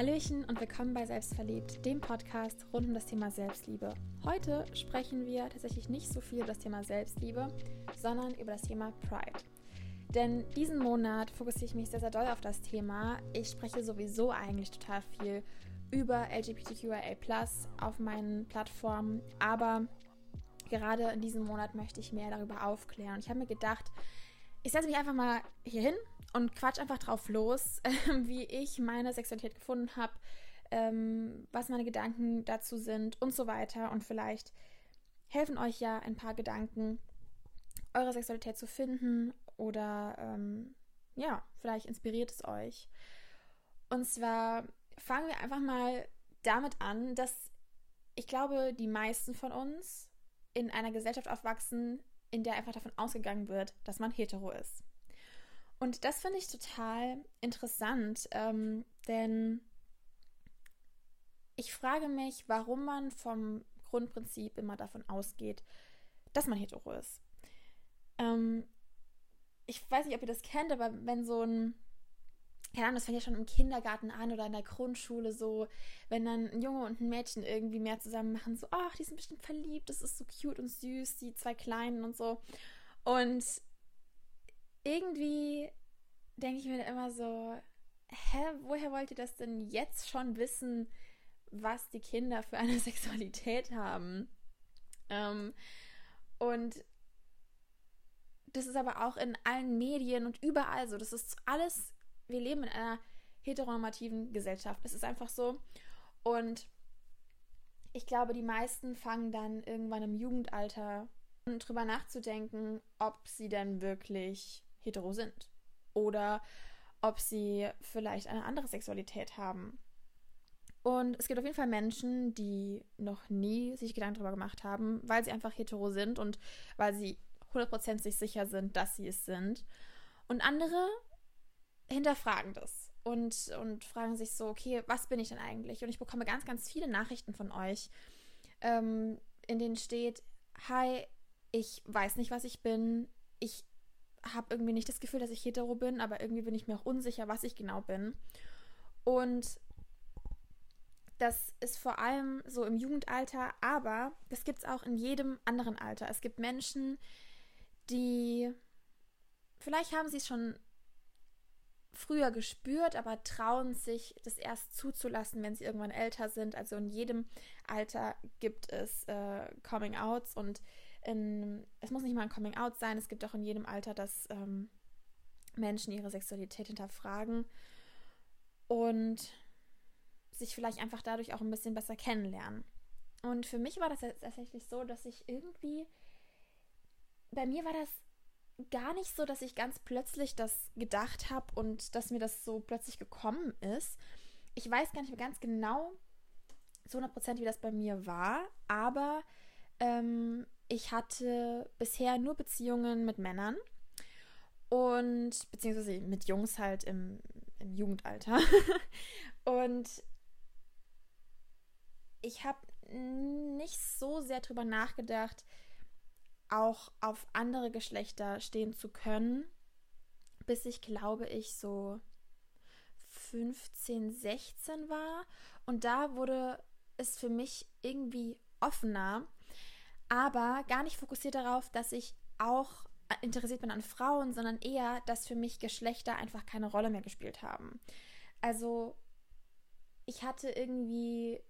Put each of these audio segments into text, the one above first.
Hallöchen und willkommen bei Selbstverliebt, dem Podcast rund um das Thema Selbstliebe. Heute sprechen wir tatsächlich nicht so viel über das Thema Selbstliebe, sondern über das Thema Pride. Denn diesen Monat fokussiere ich mich sehr, sehr doll auf das Thema. Ich spreche sowieso eigentlich total viel über LGBTQIA auf meinen Plattformen, aber gerade in diesem Monat möchte ich mehr darüber aufklären. Ich habe mir gedacht, ich setze mich einfach mal hier hin und quatsch einfach drauf los, äh, wie ich meine Sexualität gefunden habe, ähm, was meine Gedanken dazu sind und so weiter. Und vielleicht helfen euch ja ein paar Gedanken, eure Sexualität zu finden oder ähm, ja, vielleicht inspiriert es euch. Und zwar fangen wir einfach mal damit an, dass ich glaube, die meisten von uns in einer Gesellschaft aufwachsen, in der einfach davon ausgegangen wird, dass man hetero ist. Und das finde ich total interessant, ähm, denn ich frage mich, warum man vom Grundprinzip immer davon ausgeht, dass man hetero ist. Ähm, ich weiß nicht, ob ihr das kennt, aber wenn so ein, keine Ahnung, das fängt ja schon im Kindergarten an oder in der Grundschule so, wenn dann ein Junge und ein Mädchen irgendwie mehr zusammen machen, so, ach, die sind bestimmt verliebt, das ist so cute und süß, die zwei Kleinen und so. Und irgendwie denke ich mir immer so, hä, woher wollt ihr das denn jetzt schon wissen, was die Kinder für eine Sexualität haben? Ähm, und das ist aber auch in allen Medien und überall so. Das ist alles, wir leben in einer heteronormativen Gesellschaft. Es ist einfach so. Und ich glaube, die meisten fangen dann irgendwann im Jugendalter drüber nachzudenken, ob sie denn wirklich hetero sind oder ob sie vielleicht eine andere Sexualität haben. Und es gibt auf jeden Fall Menschen, die noch nie sich Gedanken darüber gemacht haben, weil sie einfach hetero sind und weil sie 100% sich sicher sind, dass sie es sind. Und andere hinterfragen das und, und fragen sich so, okay, was bin ich denn eigentlich? Und ich bekomme ganz, ganz viele Nachrichten von euch, ähm, in denen steht, hi, ich weiß nicht, was ich bin, ich habe irgendwie nicht das Gefühl, dass ich hetero bin, aber irgendwie bin ich mir auch unsicher, was ich genau bin. Und das ist vor allem so im Jugendalter, aber das gibt es auch in jedem anderen Alter. Es gibt Menschen, die vielleicht haben sie es schon früher gespürt, aber trauen sich, das erst zuzulassen, wenn sie irgendwann älter sind. Also in jedem Alter gibt es äh, Coming-outs und in, es muss nicht mal ein Coming-out sein, es gibt auch in jedem Alter, dass ähm, Menschen ihre Sexualität hinterfragen und sich vielleicht einfach dadurch auch ein bisschen besser kennenlernen. Und für mich war das tatsächlich so, dass ich irgendwie, bei mir war das gar nicht so, dass ich ganz plötzlich das gedacht habe und dass mir das so plötzlich gekommen ist. Ich weiß gar nicht mehr ganz genau zu 100% wie das bei mir war, aber ähm, ich hatte bisher nur Beziehungen mit Männern und beziehungsweise mit Jungs halt im, im Jugendalter. und ich habe nicht so sehr drüber nachgedacht, auch auf andere Geschlechter stehen zu können, bis ich glaube ich so 15, 16 war. Und da wurde es für mich irgendwie offener aber gar nicht fokussiert darauf, dass ich auch interessiert bin an Frauen, sondern eher, dass für mich Geschlechter einfach keine Rolle mehr gespielt haben. Also ich hatte irgendwie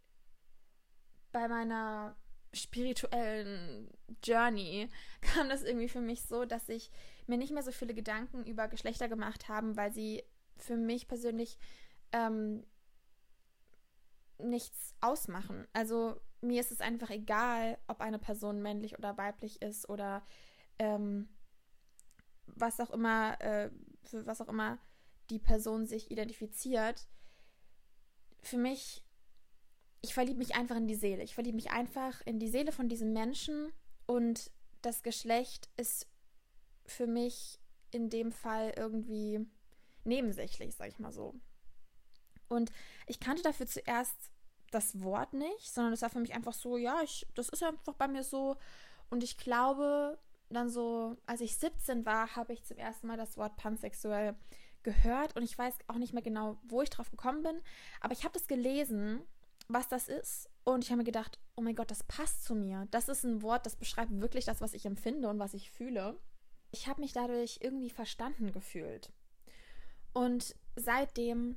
bei meiner spirituellen Journey kam das irgendwie für mich so, dass ich mir nicht mehr so viele Gedanken über Geschlechter gemacht haben, weil sie für mich persönlich ähm, nichts ausmachen. Also mir ist es einfach egal, ob eine Person männlich oder weiblich ist oder ähm, was auch immer, äh, für was auch immer die Person sich identifiziert. Für mich, ich verliebe mich einfach in die Seele. Ich verliebe mich einfach in die Seele von diesem Menschen und das Geschlecht ist für mich in dem Fall irgendwie nebensächlich, sag ich mal so. Und ich kannte dafür zuerst das Wort nicht, sondern das war für mich einfach so, ja, ich, das ist einfach bei mir so. Und ich glaube, dann so, als ich 17 war, habe ich zum ersten Mal das Wort pansexuell gehört und ich weiß auch nicht mehr genau, wo ich drauf gekommen bin, aber ich habe das gelesen, was das ist und ich habe mir gedacht, oh mein Gott, das passt zu mir. Das ist ein Wort, das beschreibt wirklich das, was ich empfinde und was ich fühle. Ich habe mich dadurch irgendwie verstanden gefühlt. Und seitdem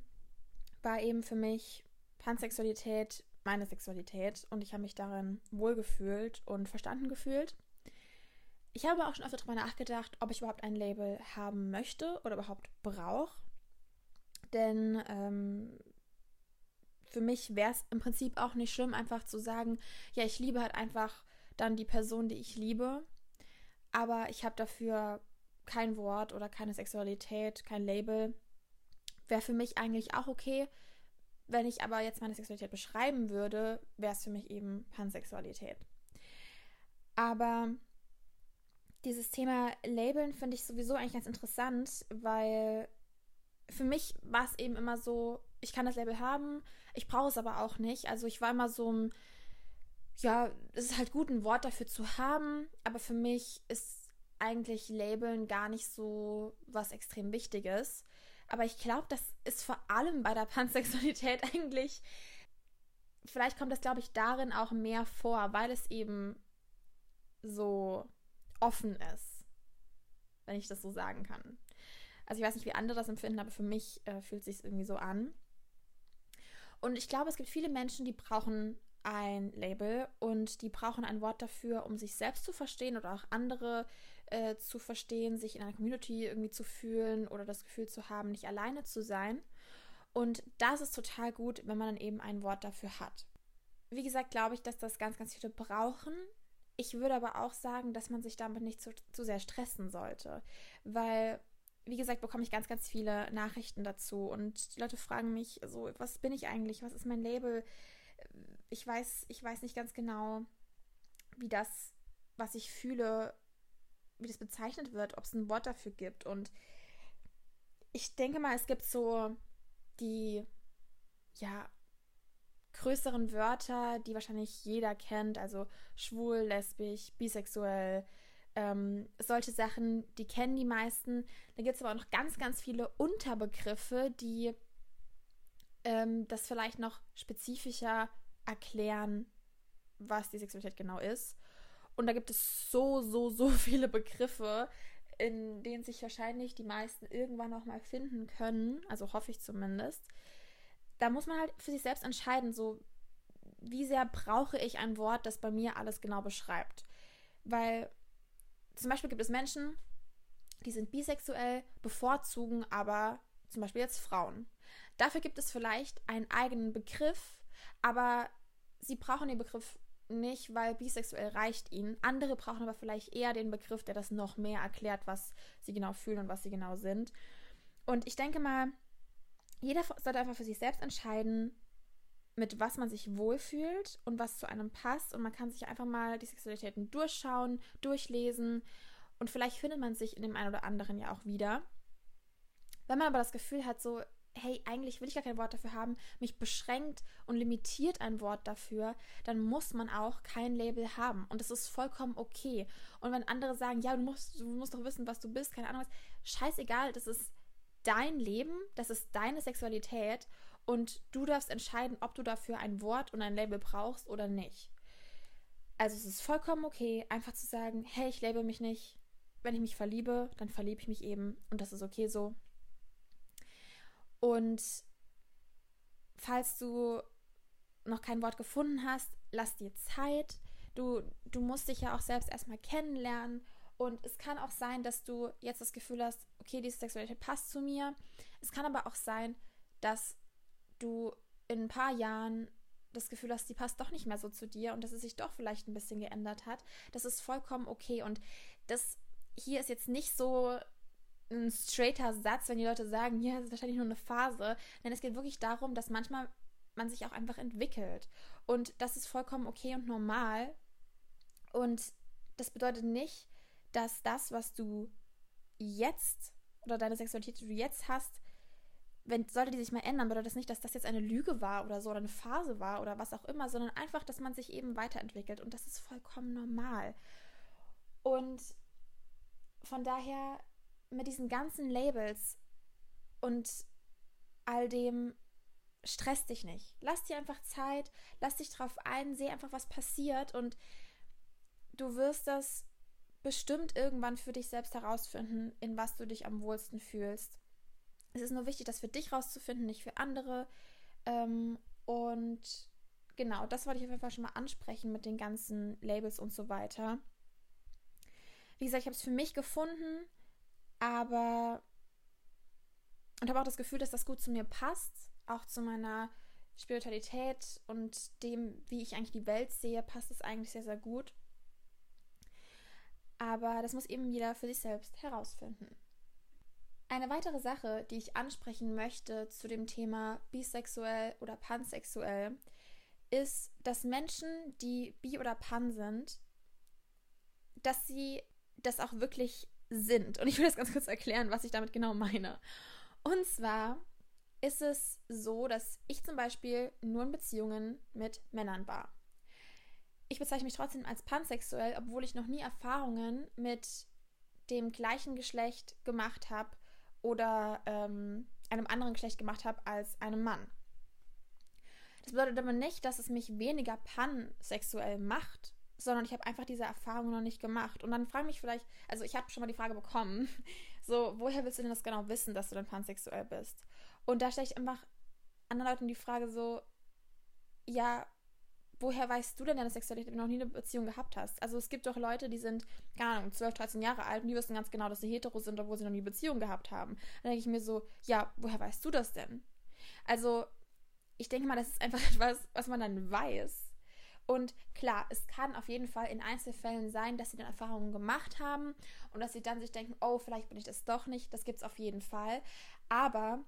war eben für mich Pansexualität meine Sexualität und ich habe mich darin wohlgefühlt und verstanden gefühlt. Ich habe auch schon öfter darüber nachgedacht, ob ich überhaupt ein Label haben möchte oder überhaupt brauche. Denn ähm, für mich wäre es im Prinzip auch nicht schlimm, einfach zu sagen, ja, ich liebe halt einfach dann die Person, die ich liebe. Aber ich habe dafür kein Wort oder keine Sexualität, kein Label. Wäre für mich eigentlich auch okay. Wenn ich aber jetzt meine Sexualität beschreiben würde, wäre es für mich eben Pansexualität. Aber dieses Thema Labeln finde ich sowieso eigentlich ganz interessant, weil für mich war es eben immer so, ich kann das Label haben, ich brauche es aber auch nicht. Also ich war immer so ein, ja, es ist halt gut, ein Wort dafür zu haben, aber für mich ist eigentlich Labeln gar nicht so was extrem Wichtiges. Aber ich glaube, das ist vor allem bei der Pansexualität eigentlich, vielleicht kommt das, glaube ich, darin auch mehr vor, weil es eben so offen ist, wenn ich das so sagen kann. Also ich weiß nicht, wie andere das empfinden, aber für mich äh, fühlt es sich irgendwie so an. Und ich glaube, es gibt viele Menschen, die brauchen ein Label und die brauchen ein Wort dafür, um sich selbst zu verstehen oder auch andere äh, zu verstehen, sich in einer Community irgendwie zu fühlen oder das Gefühl zu haben, nicht alleine zu sein. Und das ist total gut, wenn man dann eben ein Wort dafür hat. Wie gesagt, glaube ich, dass das ganz, ganz viele brauchen, ich würde aber auch sagen, dass man sich damit nicht zu, zu sehr stressen sollte, weil wie gesagt, bekomme ich ganz, ganz viele Nachrichten dazu und die Leute fragen mich so, was bin ich eigentlich? Was ist mein Label? Ich weiß, ich weiß nicht ganz genau, wie das, was ich fühle, wie das bezeichnet wird, ob es ein Wort dafür gibt. Und ich denke mal, es gibt so die, ja, größeren Wörter, die wahrscheinlich jeder kennt, also schwul, lesbisch, bisexuell, ähm, solche Sachen, die kennen die meisten. Da gibt es aber auch noch ganz, ganz viele Unterbegriffe, die ähm, das vielleicht noch spezifischer erklären, was die Sexualität genau ist. Und da gibt es so, so, so viele Begriffe, in denen sich wahrscheinlich die meisten irgendwann noch mal finden können. Also hoffe ich zumindest da muss man halt für sich selbst entscheiden, so wie sehr brauche ich ein Wort, das bei mir alles genau beschreibt. Weil zum Beispiel gibt es Menschen, die sind bisexuell, bevorzugen aber zum Beispiel jetzt Frauen. Dafür gibt es vielleicht einen eigenen Begriff, aber sie brauchen den Begriff nicht, weil bisexuell reicht ihnen. Andere brauchen aber vielleicht eher den Begriff, der das noch mehr erklärt, was sie genau fühlen und was sie genau sind. Und ich denke mal, jeder sollte einfach für sich selbst entscheiden, mit was man sich wohlfühlt und was zu einem passt. Und man kann sich einfach mal die Sexualitäten durchschauen, durchlesen und vielleicht findet man sich in dem einen oder anderen ja auch wieder. Wenn man aber das Gefühl hat, so, hey, eigentlich will ich gar kein Wort dafür haben, mich beschränkt und limitiert ein Wort dafür, dann muss man auch kein Label haben. Und das ist vollkommen okay. Und wenn andere sagen, ja, du musst, du musst doch wissen, was du bist, keine Ahnung was, scheißegal, das ist dein Leben, das ist deine Sexualität und du darfst entscheiden, ob du dafür ein Wort und ein Label brauchst oder nicht. Also es ist vollkommen okay, einfach zu sagen, hey, ich label mich nicht. Wenn ich mich verliebe, dann verliebe ich mich eben und das ist okay so. Und falls du noch kein Wort gefunden hast, lass dir Zeit. Du, du musst dich ja auch selbst erstmal kennenlernen und es kann auch sein, dass du jetzt das Gefühl hast, okay, diese Sexualität passt zu mir. Es kann aber auch sein, dass du in ein paar Jahren das Gefühl hast, die passt doch nicht mehr so zu dir und dass es sich doch vielleicht ein bisschen geändert hat. Das ist vollkommen okay. Und das hier ist jetzt nicht so ein straighter Satz, wenn die Leute sagen, ja, das ist wahrscheinlich nur eine Phase. Denn es geht wirklich darum, dass manchmal man sich auch einfach entwickelt. Und das ist vollkommen okay und normal. Und das bedeutet nicht, dass das, was du jetzt oder deine Sexualität, die du jetzt hast, wenn, sollte die sich mal ändern, bedeutet das nicht, dass das jetzt eine Lüge war oder so oder eine Phase war oder was auch immer, sondern einfach, dass man sich eben weiterentwickelt und das ist vollkommen normal. Und von daher mit diesen ganzen Labels und all dem stress dich nicht. Lass dir einfach Zeit, lass dich drauf ein, seh einfach, was passiert und du wirst das bestimmt irgendwann für dich selbst herausfinden, in was du dich am wohlsten fühlst. Es ist nur wichtig, das für dich rauszufinden, nicht für andere. Ähm, und genau, das wollte ich auf jeden Fall schon mal ansprechen mit den ganzen Labels und so weiter. Wie gesagt, ich habe es für mich gefunden, aber und habe auch das Gefühl, dass das gut zu mir passt, auch zu meiner Spiritualität und dem, wie ich eigentlich die Welt sehe, passt es eigentlich sehr, sehr gut. Aber das muss eben jeder für sich selbst herausfinden. Eine weitere Sache, die ich ansprechen möchte zu dem Thema bisexuell oder pansexuell, ist, dass Menschen, die bi oder pan sind, dass sie das auch wirklich sind. Und ich will das ganz kurz erklären, was ich damit genau meine. Und zwar ist es so, dass ich zum Beispiel nur in Beziehungen mit Männern war. Ich bezeichne mich trotzdem als pansexuell, obwohl ich noch nie Erfahrungen mit dem gleichen Geschlecht gemacht habe oder ähm, einem anderen Geschlecht gemacht habe als einem Mann. Das bedeutet aber nicht, dass es mich weniger pansexuell macht, sondern ich habe einfach diese Erfahrung noch nicht gemacht. Und dann frage ich mich vielleicht, also ich habe schon mal die Frage bekommen, so, woher willst du denn das genau wissen, dass du dann pansexuell bist? Und da stelle ich einfach anderen Leuten die Frage so, ja, woher weißt du denn deine Sexualität, wenn du noch nie eine Beziehung gehabt hast? Also es gibt doch Leute, die sind, keine Ahnung, 12, 13 Jahre alt und die wissen ganz genau, dass sie hetero sind, obwohl sie noch nie eine Beziehung gehabt haben. Dann denke ich mir so, ja, woher weißt du das denn? Also ich denke mal, das ist einfach etwas, was man dann weiß. Und klar, es kann auf jeden Fall in Einzelfällen sein, dass sie dann Erfahrungen gemacht haben und dass sie dann sich denken, oh, vielleicht bin ich das doch nicht. Das gibt es auf jeden Fall. Aber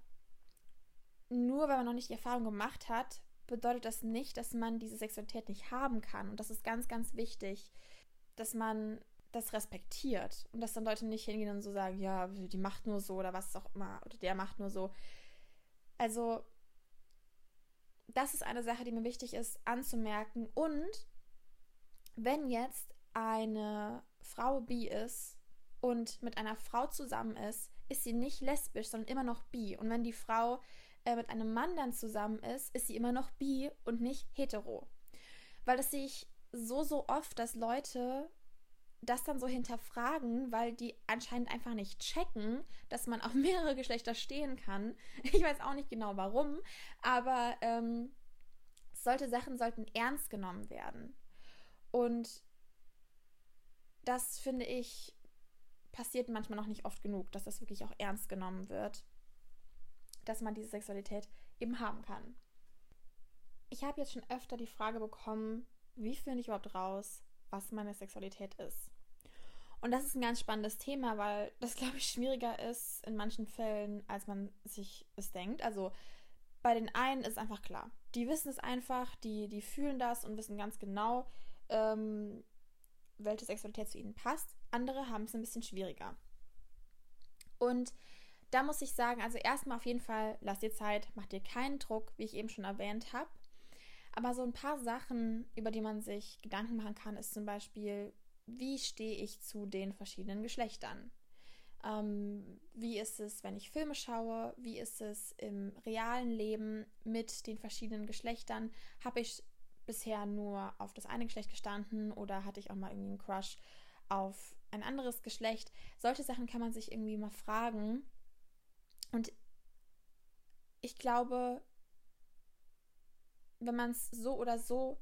nur weil man noch nicht die Erfahrung gemacht hat, bedeutet das nicht, dass man diese Sexualität nicht haben kann. Und das ist ganz, ganz wichtig, dass man das respektiert und dass dann Leute nicht hingehen und so sagen, ja, die macht nur so oder was auch immer oder der macht nur so. Also das ist eine Sache, die mir wichtig ist anzumerken. Und wenn jetzt eine Frau bi ist und mit einer Frau zusammen ist, ist sie nicht lesbisch, sondern immer noch bi. Und wenn die Frau äh, mit einem Mann dann zusammen ist, ist sie immer noch bi und nicht hetero. Weil das sehe ich so, so oft, dass Leute das dann so hinterfragen, weil die anscheinend einfach nicht checken, dass man auf mehrere Geschlechter stehen kann. Ich weiß auch nicht genau warum, aber ähm, solche Sachen sollten ernst genommen werden. Und das finde ich passiert manchmal noch nicht oft genug, dass das wirklich auch ernst genommen wird, dass man diese Sexualität eben haben kann. Ich habe jetzt schon öfter die Frage bekommen, wie finde ich überhaupt raus, was meine Sexualität ist. Und das ist ein ganz spannendes Thema, weil das, glaube ich, schwieriger ist in manchen Fällen, als man sich es denkt. Also bei den einen ist einfach klar. Die wissen es einfach, die, die fühlen das und wissen ganz genau, ähm, welche Sexualität zu ihnen passt. Andere haben es ein bisschen schwieriger. Und da muss ich sagen, also erstmal auf jeden Fall, lasst dir Zeit, macht dir keinen Druck, wie ich eben schon erwähnt habe. Aber so ein paar Sachen, über die man sich Gedanken machen kann, ist zum Beispiel, wie stehe ich zu den verschiedenen Geschlechtern? Ähm, wie ist es, wenn ich Filme schaue? Wie ist es im realen Leben mit den verschiedenen Geschlechtern? Habe ich bisher nur auf das eine Geschlecht gestanden oder hatte ich auch mal irgendwie einen Crush auf ein anderes Geschlecht? Solche Sachen kann man sich irgendwie mal fragen. Und ich glaube, wenn man es so oder so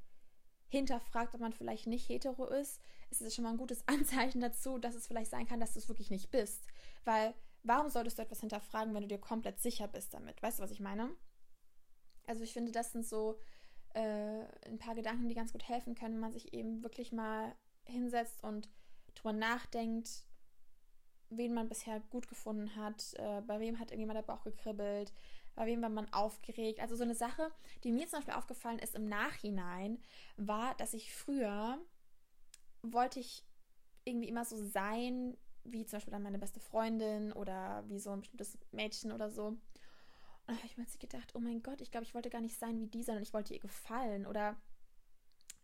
hinterfragt, ob man vielleicht nicht hetero ist, ist es schon mal ein gutes Anzeichen dazu, dass es vielleicht sein kann, dass du es wirklich nicht bist. Weil warum solltest du etwas hinterfragen, wenn du dir komplett sicher bist damit? Weißt du, was ich meine? Also ich finde, das sind so äh, ein paar Gedanken, die ganz gut helfen können, wenn man sich eben wirklich mal hinsetzt und drüber nachdenkt, wen man bisher gut gefunden hat, äh, bei wem hat irgendjemand der Bauch gekribbelt, war man aufgeregt. Also so eine Sache, die mir zum Beispiel aufgefallen ist im Nachhinein, war, dass ich früher wollte ich irgendwie immer so sein, wie zum Beispiel dann meine beste Freundin oder wie so ein bestimmtes Mädchen oder so. Und da habe ich mir gedacht, oh mein Gott, ich glaube, ich wollte gar nicht sein wie die, sondern ich wollte ihr gefallen. Oder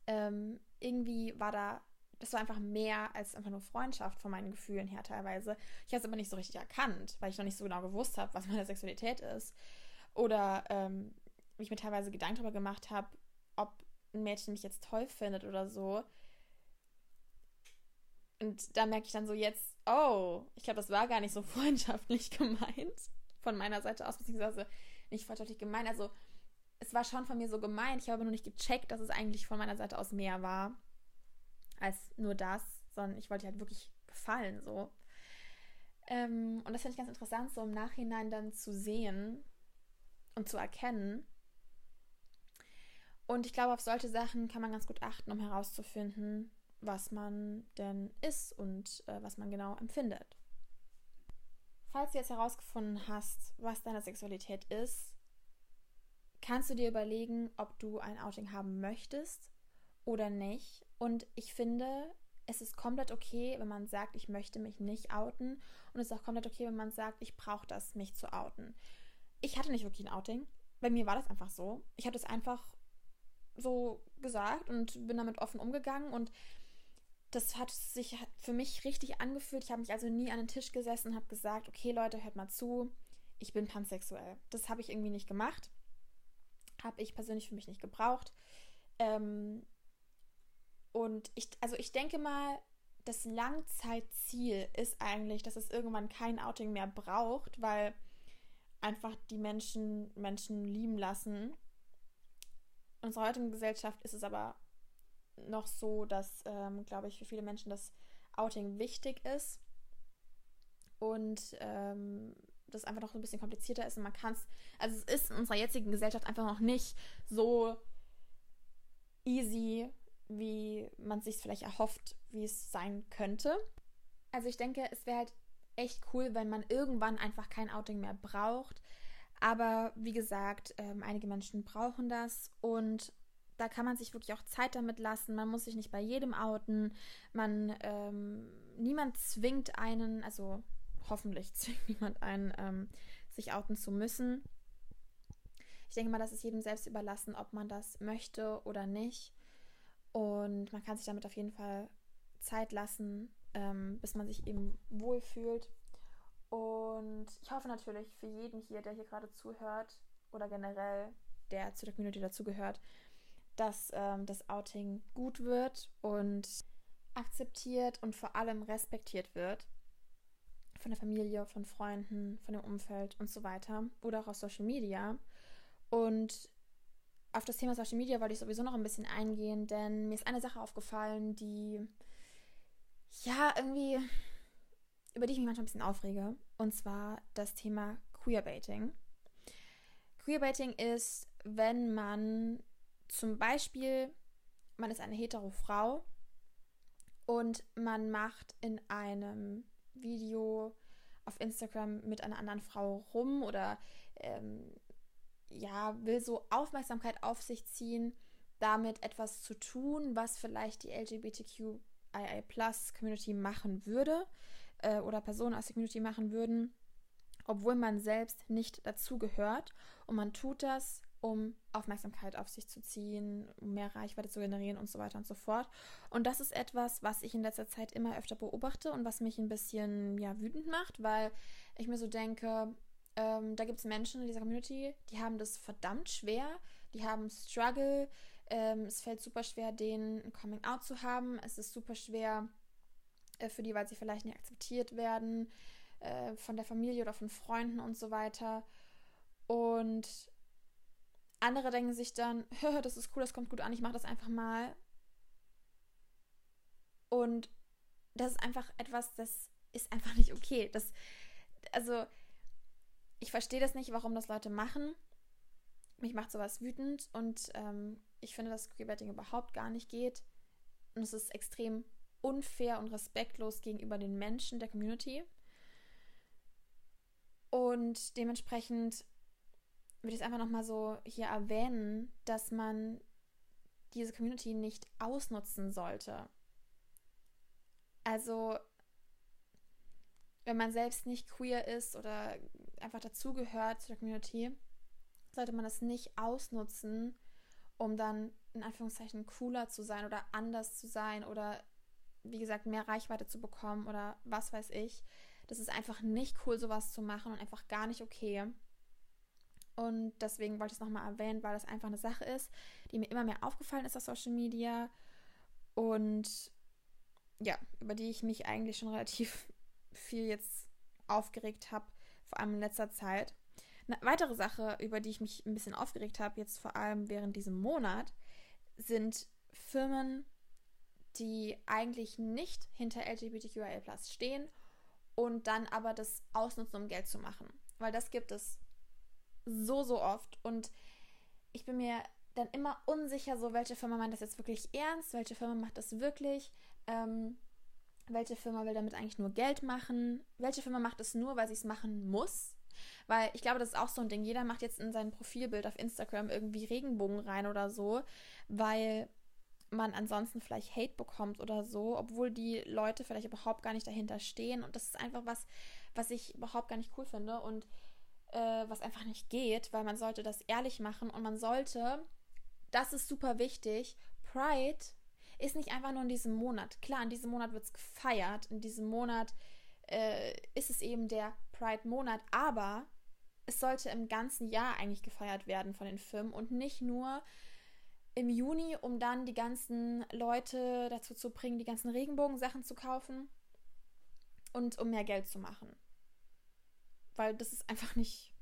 ähm, irgendwie war da das war einfach mehr als einfach nur Freundschaft von meinen Gefühlen her teilweise. Ich habe es aber nicht so richtig erkannt, weil ich noch nicht so genau gewusst habe, was meine Sexualität ist. Oder ähm, ich mir teilweise Gedanken darüber gemacht habe, ob ein Mädchen mich jetzt toll findet oder so. Und da merke ich dann so jetzt, oh, ich glaube, das war gar nicht so freundschaftlich gemeint von meiner Seite aus, beziehungsweise nicht freundschaftlich gemeint. Also es war schon von mir so gemeint. Ich habe nur nicht gecheckt, dass es eigentlich von meiner Seite aus mehr war als nur das, sondern ich wollte halt wirklich gefallen so. Ähm, und das finde ich ganz interessant, so im Nachhinein dann zu sehen und zu erkennen. Und ich glaube, auf solche Sachen kann man ganz gut achten, um herauszufinden, was man denn ist und äh, was man genau empfindet. Falls du jetzt herausgefunden hast, was deine Sexualität ist, kannst du dir überlegen, ob du ein Outing haben möchtest oder nicht. Und ich finde, es ist komplett okay, wenn man sagt, ich möchte mich nicht outen. Und es ist auch komplett okay, wenn man sagt, ich brauche das, mich zu outen. Ich hatte nicht wirklich ein Outing. Bei mir war das einfach so. Ich habe das einfach so gesagt und bin damit offen umgegangen. Und das hat sich für mich richtig angefühlt. Ich habe mich also nie an den Tisch gesessen und habe gesagt, okay Leute, hört mal zu, ich bin pansexuell. Das habe ich irgendwie nicht gemacht. Habe ich persönlich für mich nicht gebraucht. Ähm, und ich, also ich denke mal, das Langzeitziel ist eigentlich, dass es irgendwann kein Outing mehr braucht, weil einfach die Menschen Menschen lieben lassen. In unserer heutigen Gesellschaft ist es aber noch so, dass, ähm, glaube ich, für viele Menschen das Outing wichtig ist und ähm, das einfach noch so ein bisschen komplizierter ist und man kann es, also es ist in unserer jetzigen Gesellschaft einfach noch nicht so easy, wie man sich vielleicht erhofft, wie es sein könnte. Also ich denke, es wäre halt echt cool, wenn man irgendwann einfach kein Outing mehr braucht. Aber wie gesagt, ähm, einige Menschen brauchen das und da kann man sich wirklich auch Zeit damit lassen. Man muss sich nicht bei jedem outen. Man, ähm, niemand zwingt einen, also hoffentlich zwingt niemand einen, ähm, sich outen zu müssen. Ich denke mal, das ist jedem selbst überlassen, ob man das möchte oder nicht. Und man kann sich damit auf jeden Fall Zeit lassen, ähm, bis man sich eben wohlfühlt. Und ich hoffe natürlich für jeden hier, der hier gerade zuhört oder generell der zu der Community dazugehört, dass ähm, das Outing gut wird und akzeptiert und vor allem respektiert wird. Von der Familie, von Freunden, von dem Umfeld und so weiter. Oder auch aus Social Media. Und auf das Thema Social Media wollte ich sowieso noch ein bisschen eingehen, denn mir ist eine Sache aufgefallen, die ja irgendwie über die ich mich manchmal ein bisschen aufrege. Und zwar das Thema Queerbaiting. Queerbaiting ist, wenn man zum Beispiel, man ist eine hetero Frau und man macht in einem Video auf Instagram mit einer anderen Frau rum oder ähm, ja, will so Aufmerksamkeit auf sich ziehen, damit etwas zu tun, was vielleicht die LGBTQIA-Plus-Community machen würde äh, oder Personen aus der Community machen würden, obwohl man selbst nicht dazugehört. Und man tut das, um Aufmerksamkeit auf sich zu ziehen, um mehr Reichweite zu generieren und so weiter und so fort. Und das ist etwas, was ich in letzter Zeit immer öfter beobachte und was mich ein bisschen ja, wütend macht, weil ich mir so denke, ähm, da gibt es Menschen in dieser Community, die haben das verdammt schwer, die haben Struggle, ähm, es fällt super schwer, denen ein Coming Out zu haben, es ist super schwer äh, für die, weil sie vielleicht nicht akzeptiert werden äh, von der Familie oder von Freunden und so weiter. Und andere denken sich dann, das ist cool, das kommt gut an, ich mache das einfach mal. Und das ist einfach etwas, das ist einfach nicht okay. Das, also, ich verstehe das nicht, warum das Leute machen. Mich macht sowas wütend und ähm, ich finde, dass Queerbaiting überhaupt gar nicht geht. Und es ist extrem unfair und respektlos gegenüber den Menschen der Community. Und dementsprechend würde ich es einfach nochmal so hier erwähnen, dass man diese Community nicht ausnutzen sollte. Also, wenn man selbst nicht queer ist oder einfach dazugehört zu der Community, sollte man das nicht ausnutzen, um dann in Anführungszeichen cooler zu sein oder anders zu sein oder wie gesagt, mehr Reichweite zu bekommen oder was weiß ich. Das ist einfach nicht cool, sowas zu machen und einfach gar nicht okay. Und deswegen wollte ich es nochmal erwähnen, weil das einfach eine Sache ist, die mir immer mehr aufgefallen ist auf Social Media und ja, über die ich mich eigentlich schon relativ viel jetzt aufgeregt habe, vor allem in letzter Zeit. Eine weitere Sache, über die ich mich ein bisschen aufgeregt habe, jetzt vor allem während diesem Monat, sind Firmen, die eigentlich nicht hinter LGBTQIA stehen und dann aber das ausnutzen, um Geld zu machen. Weil das gibt es so, so oft. Und ich bin mir dann immer unsicher, so welche Firma meint das jetzt wirklich ernst, welche Firma macht das wirklich, ähm, welche Firma will damit eigentlich nur Geld machen, welche Firma macht es nur, weil sie es machen muss. Weil ich glaube, das ist auch so ein Ding. Jeder macht jetzt in sein Profilbild auf Instagram irgendwie Regenbogen rein oder so, weil man ansonsten vielleicht Hate bekommt oder so, obwohl die Leute vielleicht überhaupt gar nicht dahinter stehen. Und das ist einfach was, was ich überhaupt gar nicht cool finde und äh, was einfach nicht geht, weil man sollte das ehrlich machen und man sollte, das ist super wichtig, Pride ist nicht einfach nur in diesem Monat. Klar, in diesem Monat wird es gefeiert, in diesem Monat äh, ist es eben der Pride-Monat, aber es sollte im ganzen Jahr eigentlich gefeiert werden von den Firmen und nicht nur im Juni, um dann die ganzen Leute dazu zu bringen, die ganzen Regenbogensachen zu kaufen und um mehr Geld zu machen. Weil das ist einfach nicht,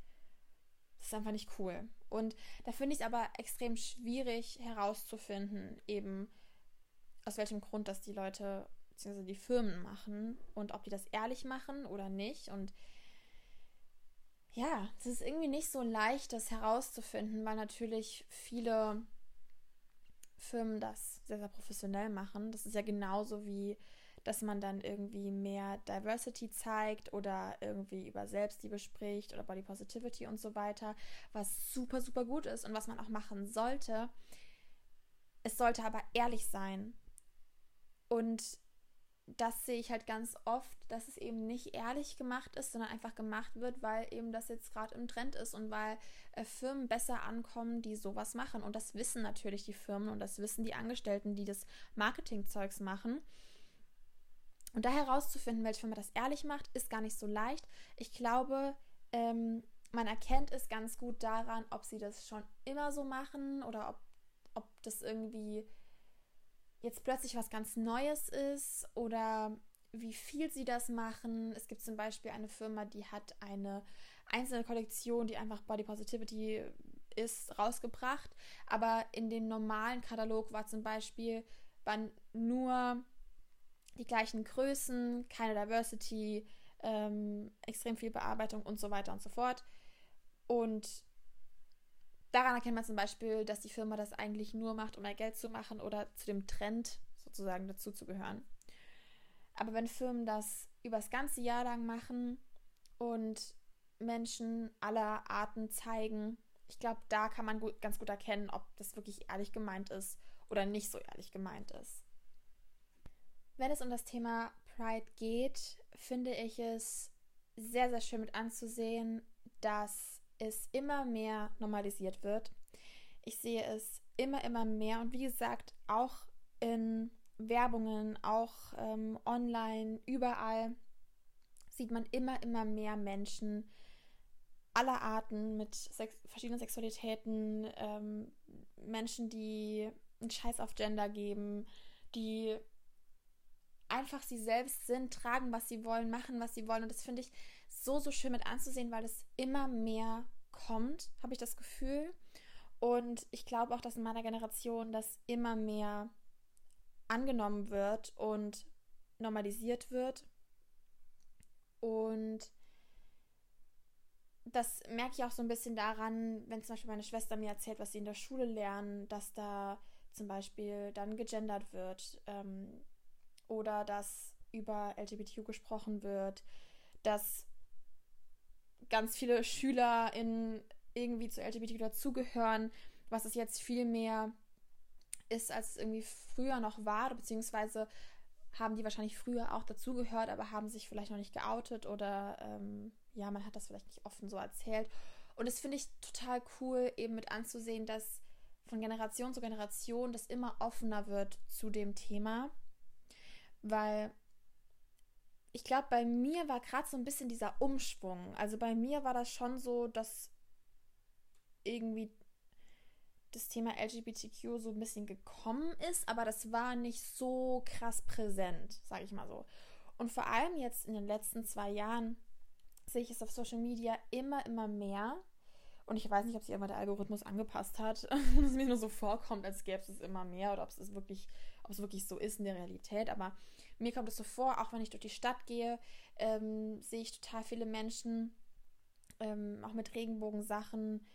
das ist einfach nicht cool. Und da finde ich es aber extrem schwierig herauszufinden, eben aus welchem Grund das die Leute bzw. die Firmen machen und ob die das ehrlich machen oder nicht. Und ja, es ist irgendwie nicht so leicht, das herauszufinden, weil natürlich viele Firmen das sehr, sehr professionell machen. Das ist ja genauso wie, dass man dann irgendwie mehr Diversity zeigt oder irgendwie über Selbstliebe spricht oder Body Positivity und so weiter, was super, super gut ist und was man auch machen sollte. Es sollte aber ehrlich sein. Und das sehe ich halt ganz oft, dass es eben nicht ehrlich gemacht ist, sondern einfach gemacht wird, weil eben das jetzt gerade im Trend ist und weil äh, Firmen besser ankommen, die sowas machen. Und das wissen natürlich die Firmen und das wissen die Angestellten, die das Marketingzeugs machen. Und da herauszufinden, welche Firma das ehrlich macht, ist gar nicht so leicht. Ich glaube, ähm, man erkennt es ganz gut daran, ob sie das schon immer so machen oder ob, ob das irgendwie jetzt plötzlich was ganz Neues ist oder wie viel sie das machen. Es gibt zum Beispiel eine Firma, die hat eine einzelne Kollektion, die einfach Body Positivity ist, rausgebracht. Aber in dem normalen Katalog war zum Beispiel waren nur die gleichen Größen, keine Diversity, ähm, extrem viel Bearbeitung und so weiter und so fort. Und daran erkennt man zum Beispiel, dass die Firma das eigentlich nur macht, um mehr Geld zu machen oder zu dem Trend sozusagen dazu zu gehören. Aber wenn Firmen das über das ganze Jahr lang machen und Menschen aller Arten zeigen, ich glaube, da kann man gut, ganz gut erkennen, ob das wirklich ehrlich gemeint ist oder nicht so ehrlich gemeint ist. Wenn es um das Thema Pride geht, finde ich es sehr, sehr schön mit anzusehen, dass es immer mehr normalisiert wird. Ich sehe es immer, immer mehr und wie gesagt, auch in Werbungen, auch ähm, online, überall sieht man immer, immer mehr Menschen aller Arten mit sex verschiedenen Sexualitäten, ähm, Menschen, die einen Scheiß auf Gender geben, die einfach sie selbst sind, tragen, was sie wollen, machen, was sie wollen. Und das finde ich so, so schön mit anzusehen, weil es immer mehr kommt, habe ich das Gefühl. Und ich glaube auch, dass in meiner Generation das immer mehr angenommen wird und normalisiert wird. Und das merke ich auch so ein bisschen daran, wenn zum Beispiel meine Schwester mir erzählt, was sie in der Schule lernen, dass da zum Beispiel dann gegendert wird ähm, oder dass über LGBTQ gesprochen wird, dass ganz viele Schüler in irgendwie zu LGBTQ dazugehören, was es jetzt viel mehr ist, als es irgendwie früher noch war, beziehungsweise haben die wahrscheinlich früher auch dazugehört, aber haben sich vielleicht noch nicht geoutet oder ähm, ja, man hat das vielleicht nicht offen so erzählt. Und das finde ich total cool, eben mit anzusehen, dass von Generation zu Generation das immer offener wird zu dem Thema. weil ich glaube, bei mir war gerade so ein bisschen dieser Umschwung. Also bei mir war das schon so, dass irgendwie das Thema LGBTQ so ein bisschen gekommen ist, aber das war nicht so krass präsent, sage ich mal so. Und vor allem jetzt in den letzten zwei Jahren sehe ich es auf Social Media immer, immer mehr. Und ich weiß nicht, ob sich immer der Algorithmus angepasst hat und es mir nur so vorkommt, als gäbe es es immer mehr oder ob es wirklich, ob es wirklich so ist in der Realität. Aber mir kommt es so vor, auch wenn ich durch die Stadt gehe, ähm, sehe ich total viele Menschen, ähm, auch mit Regenbogensachen,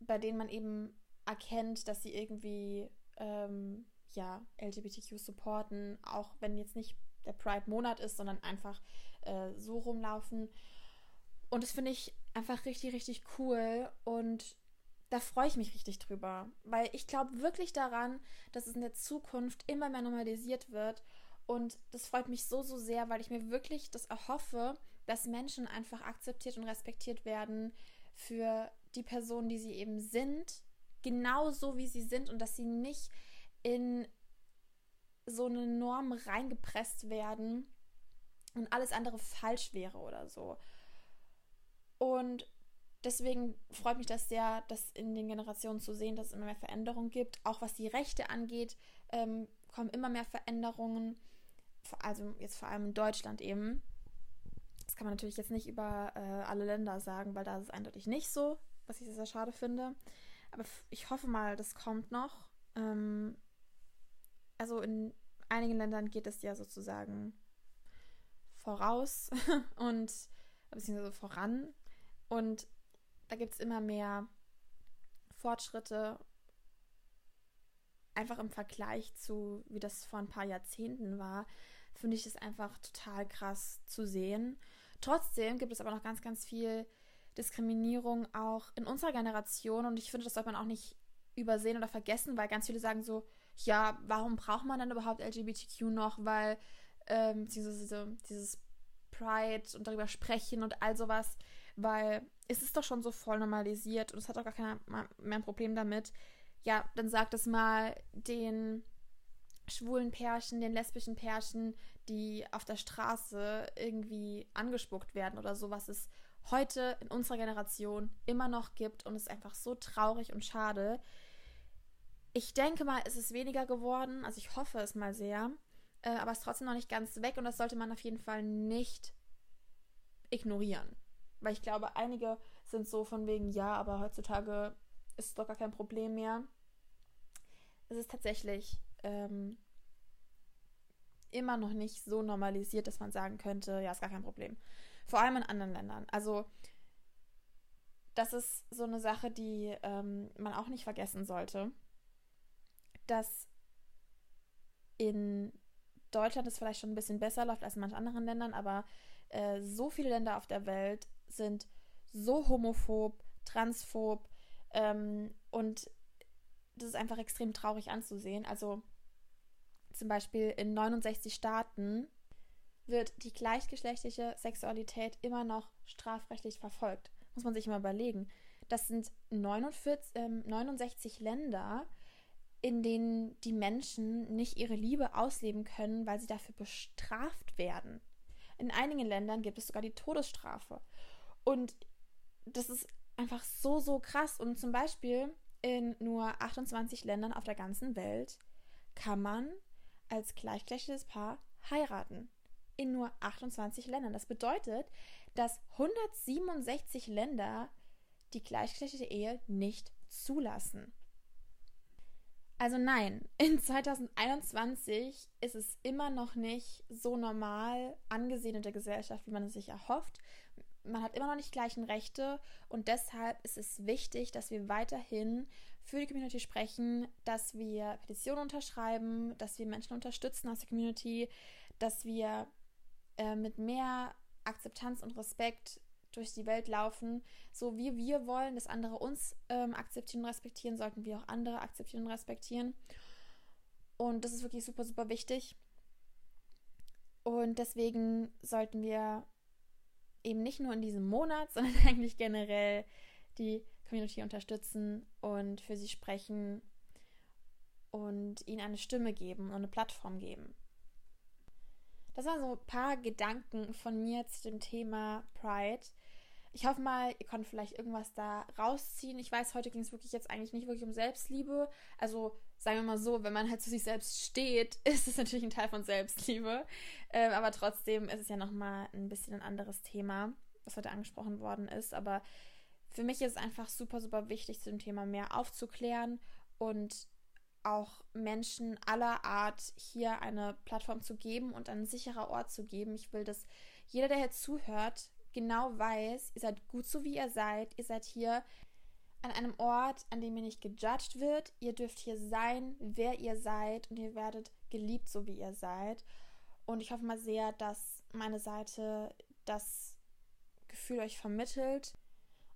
bei denen man eben erkennt, dass sie irgendwie ähm, ja, LGBTQ supporten, auch wenn jetzt nicht der Pride-Monat ist, sondern einfach äh, so rumlaufen. Und das finde ich einfach richtig, richtig cool und da freue ich mich richtig drüber, weil ich glaube wirklich daran, dass es in der Zukunft immer mehr normalisiert wird. Und das freut mich so, so sehr, weil ich mir wirklich das erhoffe, dass Menschen einfach akzeptiert und respektiert werden für die Personen, die sie eben sind, genau so wie sie sind und dass sie nicht in so eine Norm reingepresst werden und alles andere falsch wäre oder so. Und deswegen freut mich das sehr, das in den Generationen zu sehen, dass es immer mehr Veränderungen gibt. Auch was die Rechte angeht, ähm, kommen immer mehr Veränderungen. Also jetzt vor allem in Deutschland eben. Das kann man natürlich jetzt nicht über äh, alle Länder sagen, weil da ist es eindeutig nicht so, was ich sehr schade finde. Aber ich hoffe mal, das kommt noch. Ähm, also in einigen Ländern geht es ja sozusagen voraus und beziehungsweise voran. Und da gibt es immer mehr Fortschritte, einfach im Vergleich zu, wie das vor ein paar Jahrzehnten war, finde ich es einfach total krass zu sehen. Trotzdem gibt es aber noch ganz, ganz viel Diskriminierung auch in unserer Generation und ich finde, das sollte man auch nicht übersehen oder vergessen, weil ganz viele sagen so, ja, warum braucht man dann überhaupt LGBTQ noch? Weil ähm, dieses, dieses Pride und darüber sprechen und all sowas, weil es ist doch schon so voll normalisiert und es hat auch gar keiner mehr ein Problem damit. Ja, dann sagt es mal den schwulen Pärchen, den lesbischen Pärchen, die auf der Straße irgendwie angespuckt werden oder so, was es heute in unserer Generation immer noch gibt und es ist einfach so traurig und schade. Ich denke mal, es ist weniger geworden, also ich hoffe es mal sehr, äh, aber es ist trotzdem noch nicht ganz weg und das sollte man auf jeden Fall nicht ignorieren. Weil ich glaube, einige sind so von wegen, ja, aber heutzutage ist es doch gar kein Problem mehr. Es ist tatsächlich ähm, immer noch nicht so normalisiert, dass man sagen könnte, ja, ist gar kein Problem. Vor allem in anderen Ländern. Also, das ist so eine Sache, die ähm, man auch nicht vergessen sollte, dass in Deutschland es vielleicht schon ein bisschen besser läuft als in manchen anderen Ländern, aber äh, so viele Länder auf der Welt sind so homophob, transphob ähm, und das ist einfach extrem traurig anzusehen. Also zum Beispiel in 69 Staaten wird die gleichgeschlechtliche Sexualität immer noch strafrechtlich verfolgt. Muss man sich mal überlegen. Das sind 49, äh, 69 Länder, in denen die Menschen nicht ihre Liebe ausleben können, weil sie dafür bestraft werden. In einigen Ländern gibt es sogar die Todesstrafe. Und das ist einfach so, so krass. Und zum Beispiel in nur 28 Ländern auf der ganzen Welt kann man als gleichgeschlechtliches Paar heiraten. In nur 28 Ländern. Das bedeutet, dass 167 Länder die gleichgeschlechtliche Ehe nicht zulassen. Also nein, in 2021 ist es immer noch nicht so normal angesehen in der Gesellschaft, wie man es sich erhofft. Man hat immer noch nicht gleichen Rechte und deshalb ist es wichtig, dass wir weiterhin für die Community sprechen, dass wir Petitionen unterschreiben, dass wir Menschen unterstützen aus der Community, dass wir äh, mit mehr Akzeptanz und Respekt durch die Welt laufen. So wie wir wollen, dass andere uns ähm, akzeptieren und respektieren, sollten wir auch andere akzeptieren und respektieren. Und das ist wirklich super, super wichtig. Und deswegen sollten wir eben nicht nur in diesem Monat, sondern eigentlich generell die Community unterstützen und für sie sprechen und ihnen eine Stimme geben und eine Plattform geben. das waren so ein paar Gedanken von mir zu dem Thema Pride. Ich hoffe mal, ihr könnt vielleicht irgendwas da rausziehen. Ich weiß, heute ging es wirklich jetzt eigentlich nicht wirklich um Selbstliebe. Also sagen wir mal so, wenn man halt zu sich selbst steht, ist es natürlich ein Teil von Selbstliebe. Ähm, aber trotzdem ist es ja nochmal ein bisschen ein anderes Thema, was heute angesprochen worden ist. Aber für mich ist es einfach super, super wichtig, zu dem Thema mehr aufzuklären und auch Menschen aller Art hier eine Plattform zu geben und ein sicherer Ort zu geben. Ich will, dass jeder, der hier zuhört, genau weiß, ihr seid gut so, wie ihr seid. Ihr seid hier an einem Ort, an dem ihr nicht gejudged wird. Ihr dürft hier sein, wer ihr seid und ihr werdet geliebt, so wie ihr seid. Und ich hoffe mal sehr, dass meine Seite das Gefühl euch vermittelt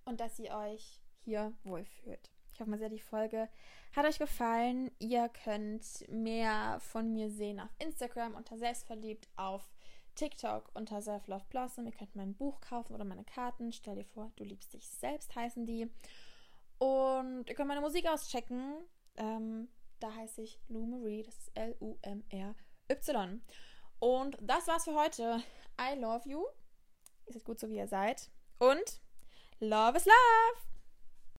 und dass ihr euch hier wohlfühlt. Ich hoffe mal sehr, die Folge hat euch gefallen. Ihr könnt mehr von mir sehen auf Instagram unter Selbstverliebt, auf TikTok unter Self Love Blossom. Ihr könnt mein Buch kaufen oder meine Karten. Stell dir vor, du liebst dich selbst, heißen die. Und ihr könnt meine Musik auschecken. Ähm, da heiße ich Lou Marie. Das ist L-U-M-R-Y. Und das war's für heute. I love you. Ihr seid gut so, wie ihr seid. Und Love is Love.